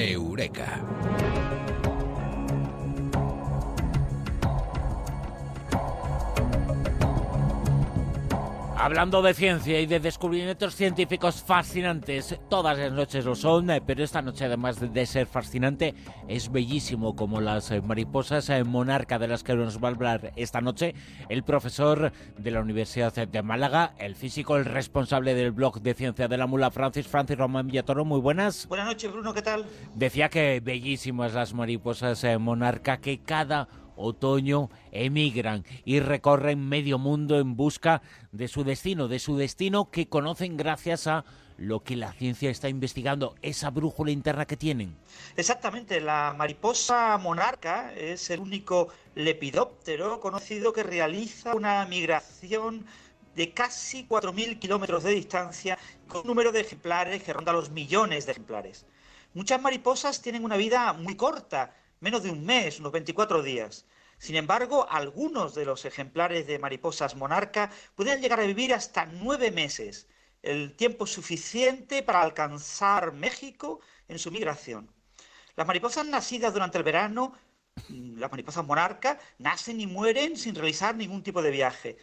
Eureka. Hablando de ciencia y de descubrimientos científicos fascinantes, todas las noches lo son, eh, pero esta noche además de ser fascinante, es bellísimo como las eh, mariposas eh, monarca de las que nos va a hablar esta noche el profesor de la Universidad de Málaga, el físico, el responsable del blog de ciencia de la mula, Francis, Francis Román Villatoro, muy buenas. Buenas noches Bruno, ¿qué tal? Decía que bellísimas las mariposas monarca, que cada otoño emigran y recorren medio mundo en busca de su destino, de su destino que conocen gracias a lo que la ciencia está investigando, esa brújula interna que tienen. Exactamente, la mariposa monarca es el único lepidóptero conocido que realiza una migración de casi 4.000 kilómetros de distancia con un número de ejemplares que ronda los millones de ejemplares. Muchas mariposas tienen una vida muy corta, menos de un mes, unos 24 días. Sin embargo, algunos de los ejemplares de mariposas monarca pueden llegar a vivir hasta nueve meses, el tiempo suficiente para alcanzar México en su migración. Las mariposas nacidas durante el verano, mm, las mariposas monarca, nacen y mueren sin realizar ningún tipo de viaje.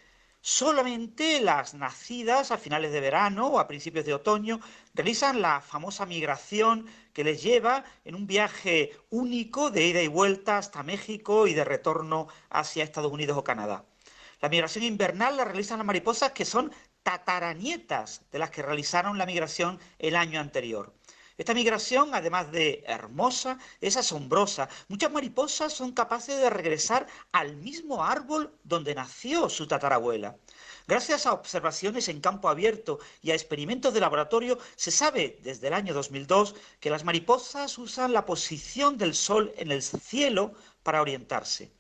Solamente las nacidas a finales de verano o a principios de otoño realizan la famosa migración que les lleva en un viaje único de ida y vuelta hasta México y de retorno hacia Estados Unidos o Canadá. La migración invernal la realizan las mariposas que son tataranietas de las que realizaron la migración el año anterior. Esta migración, además de hermosa, es asombrosa. Muchas mariposas son capaces de regresar al mismo árbol donde nació su tatarabuela. Gracias a observaciones en campo abierto y a experimentos de laboratorio, se sabe desde el año 2002 que las mariposas usan la posición del Sol en el cielo para orientarse.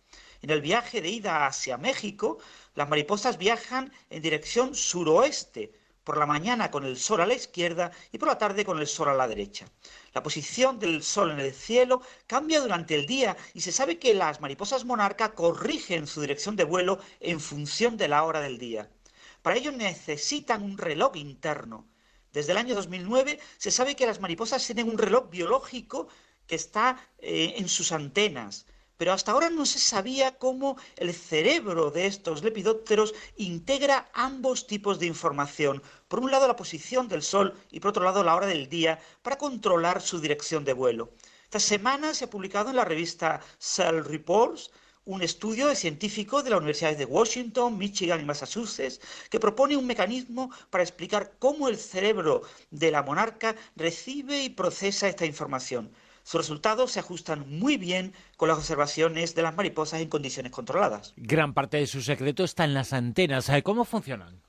En el viaje de ida hacia México, las mariposas viajan en dirección suroeste, por la mañana con el sol a la izquierda y por la tarde con el sol a la derecha. La posición del sol en el cielo cambia durante el día y se sabe que las mariposas monarca corrigen su dirección de vuelo en función de la hora del día. Para ello necesitan un reloj interno. Desde el año 2009 se sabe que las mariposas tienen un reloj biológico que está eh, en sus antenas pero hasta ahora no se sabía cómo el cerebro de estos lepidópteros integra ambos tipos de información. Por un lado la posición del Sol y por otro lado la hora del día para controlar su dirección de vuelo. Esta semana se ha publicado en la revista Cell Reports un estudio científico de las universidades de Washington, Michigan y Massachusetts que propone un mecanismo para explicar cómo el cerebro de la monarca recibe y procesa esta información. Sus resultados se ajustan muy bien con las observaciones de las mariposas en condiciones controladas. Gran parte de su secreto está en las antenas. ¿Cómo funcionan?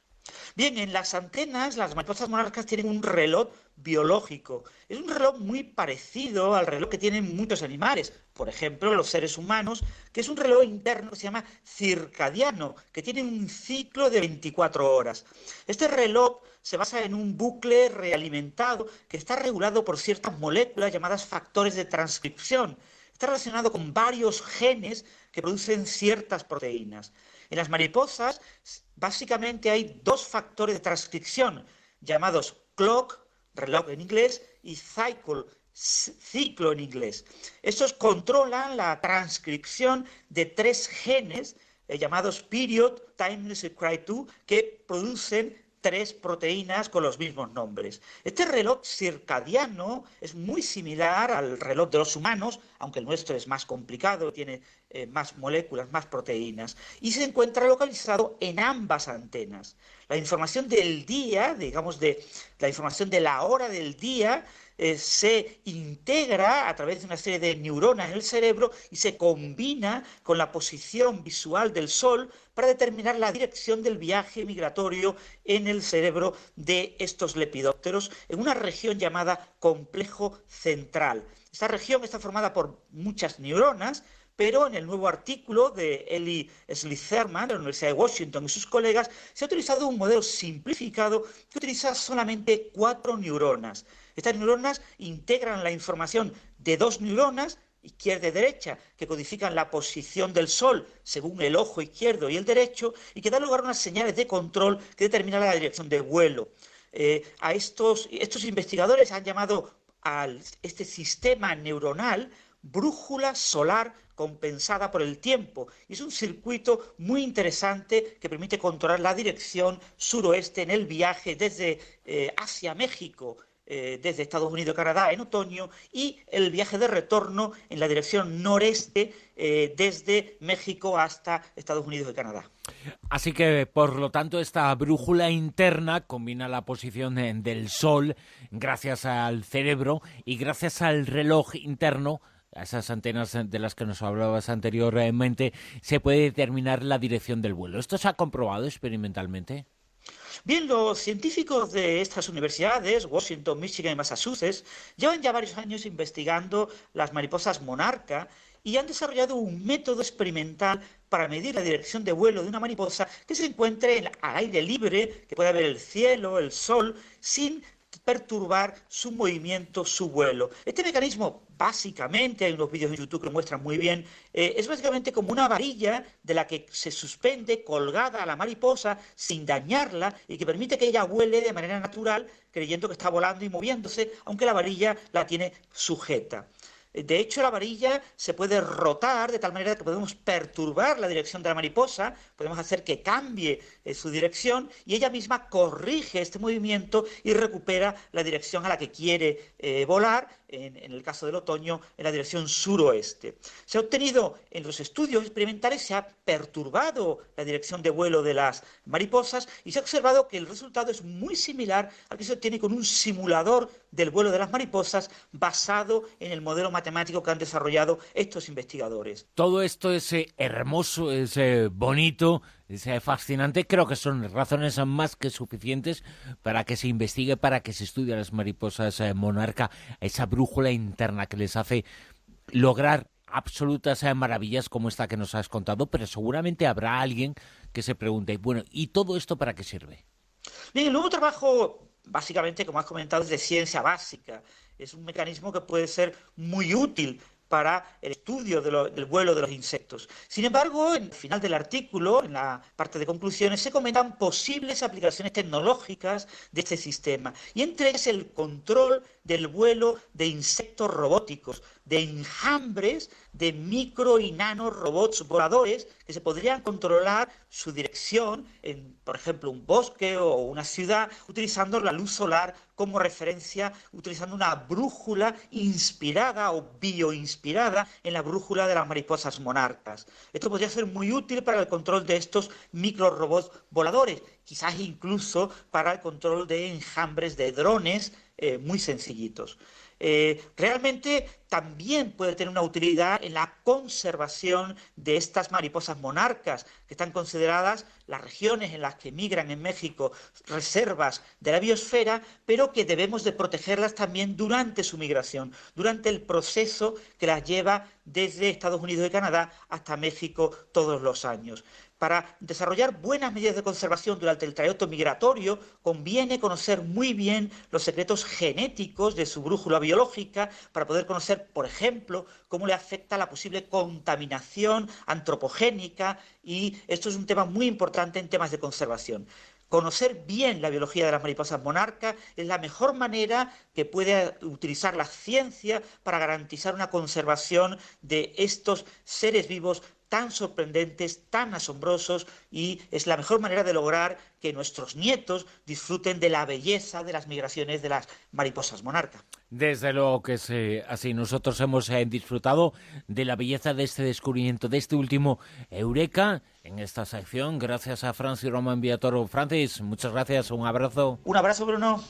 Bien, en las antenas las mariposas monarcas tienen un reloj biológico. Es un reloj muy parecido al reloj que tienen muchos animales, por ejemplo los seres humanos, que es un reloj interno que se llama circadiano, que tiene un ciclo de 24 horas. Este reloj se basa en un bucle realimentado que está regulado por ciertas moléculas llamadas factores de transcripción. Está relacionado con varios genes que producen ciertas proteínas. En las mariposas, básicamente hay dos factores de transcripción llamados clock, reloj en inglés, y cycle, ciclo en inglés. Estos controlan la transcripción de tres genes eh, llamados period, timeless y cry2, que producen tres proteínas con los mismos nombres. Este reloj circadiano es muy similar al reloj de los humanos, aunque el nuestro es más complicado, tiene eh, más moléculas, más proteínas, y se encuentra localizado en ambas antenas. La información del día, digamos de la información de la hora del día, eh, se integra a través de una serie de neuronas en el cerebro y se combina con la posición visual del Sol para determinar la dirección del viaje migratorio en el cerebro de estos lepidópteros en una región llamada complejo central. Esta región está formada por muchas neuronas, pero en el nuevo artículo de Eli Slizerman de la Universidad de Washington y sus colegas se ha utilizado un modelo simplificado que utiliza solamente cuatro neuronas. Estas neuronas integran la información de dos neuronas, izquierda y derecha, que codifican la posición del Sol según el ojo izquierdo y el derecho, y que dan lugar a unas señales de control que determinan la dirección del vuelo. Eh, a estos, estos investigadores han llamado a este sistema neuronal brújula solar compensada por el tiempo. Y es un circuito muy interesante que permite controlar la dirección suroeste en el viaje desde eh, Asia México, eh, desde Estados Unidos y Canadá en otoño, y el viaje de retorno en la dirección noreste eh, desde México hasta Estados Unidos y Canadá. Así que, por lo tanto, esta brújula interna combina la posición del Sol gracias al cerebro y gracias al reloj interno a esas antenas de las que nos hablabas anteriormente, se puede determinar la dirección del vuelo. ¿Esto se ha comprobado experimentalmente? Bien, los científicos de estas universidades, Washington, Michigan y Massachusetts, llevan ya varios años investigando las mariposas monarca y han desarrollado un método experimental para medir la dirección de vuelo de una mariposa que se encuentre al aire libre, que pueda ver el cielo, el sol, sin perturbar su movimiento, su vuelo. Este mecanismo, básicamente, hay unos vídeos en YouTube que lo muestran muy bien, eh, es básicamente como una varilla de la que se suspende colgada a la mariposa sin dañarla y que permite que ella vuele de manera natural, creyendo que está volando y moviéndose, aunque la varilla la tiene sujeta. De hecho, la varilla se puede rotar de tal manera que podemos perturbar la dirección de la mariposa, podemos hacer que cambie eh, su dirección y ella misma corrige este movimiento y recupera la dirección a la que quiere eh, volar, en, el caso del otoño, en la dirección suroeste. Se ha obtenido en los estudios experimentales, se ha perturbado la dirección de vuelo de las mariposas y se ha observado que el resultado es muy similar al que se obtiene con un simulador del vuelo de las mariposas basado en el modelo matemático que han desarrollado estos investigadores. Todo esto es eh, hermoso, es eh, bonito, es eh, fascinante. Creo que son razones más que suficientes para que se investigue, para que se estudie a las mariposas monarca, esa brújula interna que les hace lograr absolutas maravillas como esta que nos has contado, pero seguramente habrá alguien que se pregunte, bueno, ¿y todo esto para qué sirve? Bien, el nuevo trabajo básicamente, como has comentado, es de ciencia básica. Es un mecanismo que puede ser muy útil para el estudio del vuelo de los insectos. Sin embargo, en el final del artículo, en la parte de conclusiones, se comentan posibles aplicaciones tecnológicas de este sistema, y entre ellas el control del vuelo de insectos robóticos, de enjambres de micro y nano robots voladores que se podrían controlar su dirección en, por ejemplo, un bosque o una ciudad utilizando la luz solar como referencia, utilizando una brújula inspirada o bioinspirada en la brújula de las mariposas monarcas. Esto podría ser muy útil para el control de estos micro robots voladores, quizás incluso para el control de enjambres de drones eh, muy sencillitos. Eh, realmente también puede tener una utilidad en la conservación de estas mariposas monarcas, que están consideradas las regiones en las que migran en México reservas de la biosfera, pero que debemos de protegerlas también durante su migración, durante el proceso que las lleva desde Estados Unidos y Canadá hasta México todos los años. Para desarrollar buenas medidas de conservación durante el trayecto migratorio, conviene conocer muy bien los secretos genéticos de su brújula biológica para poder conocer, por ejemplo, cómo le afecta la posible contaminación antropogénica y esto es un tema muy importante en temas de conservación. Conocer bien la biología de las mariposas monarcas es la mejor manera que puede utilizar la ciencia para garantizar una conservación de estos seres vivos tan sorprendentes, tan asombrosos y es la mejor manera de lograr que nuestros nietos disfruten de la belleza de las migraciones de las mariposas monarca. Desde luego que sí, así nosotros hemos eh, disfrutado de la belleza de este descubrimiento, de este último Eureka en esta sección, gracias a Francis Roman Viatoro. Francis, muchas gracias, un abrazo. Un abrazo, Bruno.